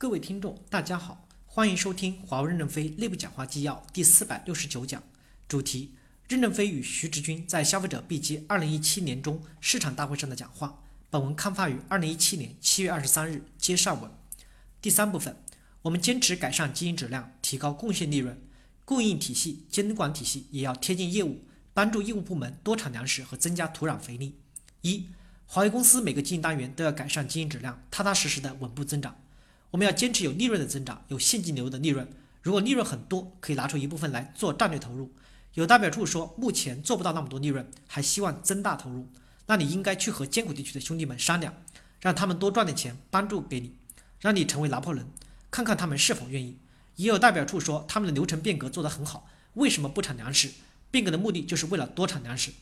各位听众，大家好，欢迎收听华为任正非内部讲话纪要第四百六十九讲，主题：任正非与徐直军在消费者 B 机二零一七年中市场大会上的讲话。本文刊发于二零一七年七月二十三日，接上文。第三部分，我们坚持改善经营质量，提高贡献利润，供应体系、监管体系也要贴近业务，帮助业务部门多产粮食和增加土壤肥力。一，华为公司每个经营单元都要改善经营质量，踏踏实实的稳步增长。我们要坚持有利润的增长，有现金流的利润。如果利润很多，可以拿出一部分来做战略投入。有代表处说目前做不到那么多利润，还希望增大投入，那你应该去和艰苦地区的兄弟们商量，让他们多赚点钱，帮助给你，让你成为拿破仑，看看他们是否愿意。也有代表处说他们的流程变革做得很好，为什么不产粮食？变革的目的就是为了多产粮食。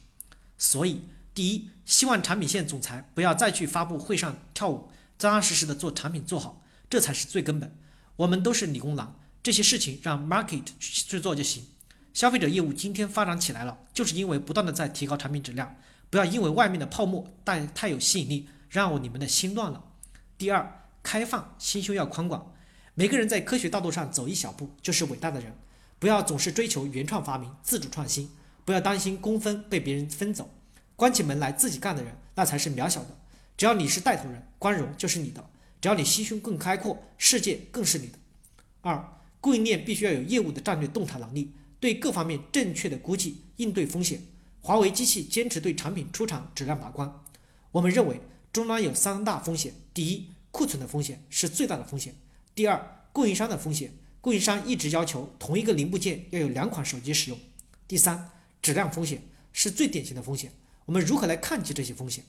所以，第一，希望产品线总裁不要再去发布会上跳舞，扎扎实实的做产品做好。这才是最根本。我们都是理工男，这些事情让 market 去做就行。消费者业务今天发展起来了，就是因为不断的在提高产品质量。不要因为外面的泡沫但太有吸引力，让你们的心乱了。第二，开放心胸要宽广。每个人在科学道路上走一小步就是伟大的人。不要总是追求原创发明、自主创新，不要担心工分被别人分走。关起门来自己干的人，那才是渺小的。只要你是带头人，光荣就是你的。只要你心胸更开阔，世界更是你的。二，供应链必须要有业务的战略洞察能力，对各方面正确的估计，应对风险。华为机器坚持对产品出厂质量把关。我们认为终端有三大风险：第一，库存的风险是最大的风险；第二，供应商的风险，供应商一直要求同一个零部件要有两款手机使用；第三，质量风险是最典型的风险。我们如何来看清这些风险？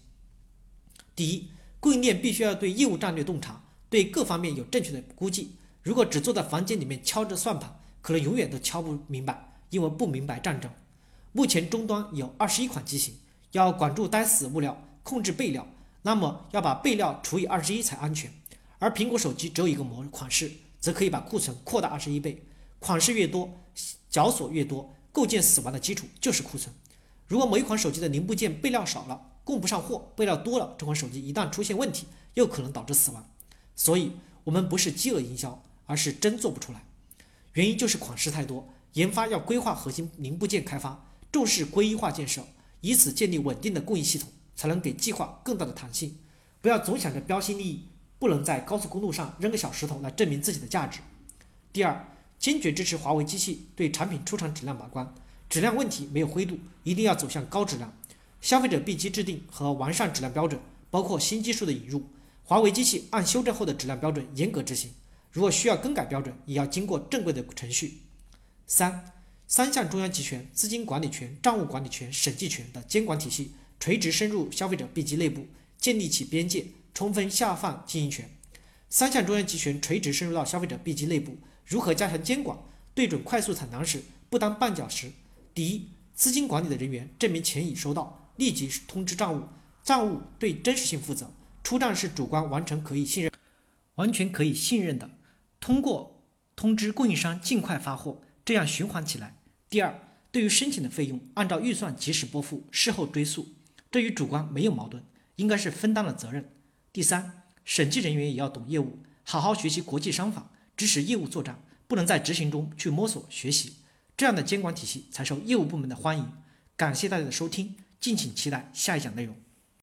第一。供应链必须要对业务战略洞察，对各方面有正确的估计。如果只坐在房间里面敲着算盘，可能永远都敲不明白，因为不明白战争。目前终端有二十一款机型，要管住呆死物料，控制备料，那么要把备料除以二十一才安全。而苹果手机只有一个模款式，则可以把库存扩大二十一倍。款式越多，绞索越多，构建死亡的基础就是库存。如果某一款手机的零部件备料少了，供不上货，备料多了，这款手机一旦出现问题，又可能导致死亡。所以，我们不是饥饿营销，而是真做不出来。原因就是款式太多，研发要规划核心零部件开发，重视规一化建设，以此建立稳定的供应系统，才能给计划更大的弹性。不要总想着标新立异，不能在高速公路上扔个小石头来证明自己的价值。第二，坚决支持华为机器对产品出厂质量把关，质量问题没有灰度，一定要走向高质量。消费者 B 机制定和完善质量标准，包括新技术的引入。华为机器按修正后的质量标准严格执行，如果需要更改标准，也要经过正规的程序。三，三项中央集权、资金管理权、账务管理权、审计权的监管体系垂直深入消费者 B 机内部，建立起边界，充分下放经营权。三项中央集权垂直深入到消费者 B 机内部，如何加强监管？对准快速产能时，不当绊脚石。第一，资金管理的人员证明钱已收到。立即通知账务，账务对真实性负责，出账是主观完成可以信任，完全可以信任的。通过通知供应商尽快发货，这样循环起来。第二，对于申请的费用，按照预算及时拨付，事后追溯，这与主观没有矛盾，应该是分担了责任。第三，审计人员也要懂业务，好好学习国际商法，支持业务作战，不能在执行中去摸索学习，这样的监管体系才受业务部门的欢迎。感谢大家的收听。敬请期待下一讲内容。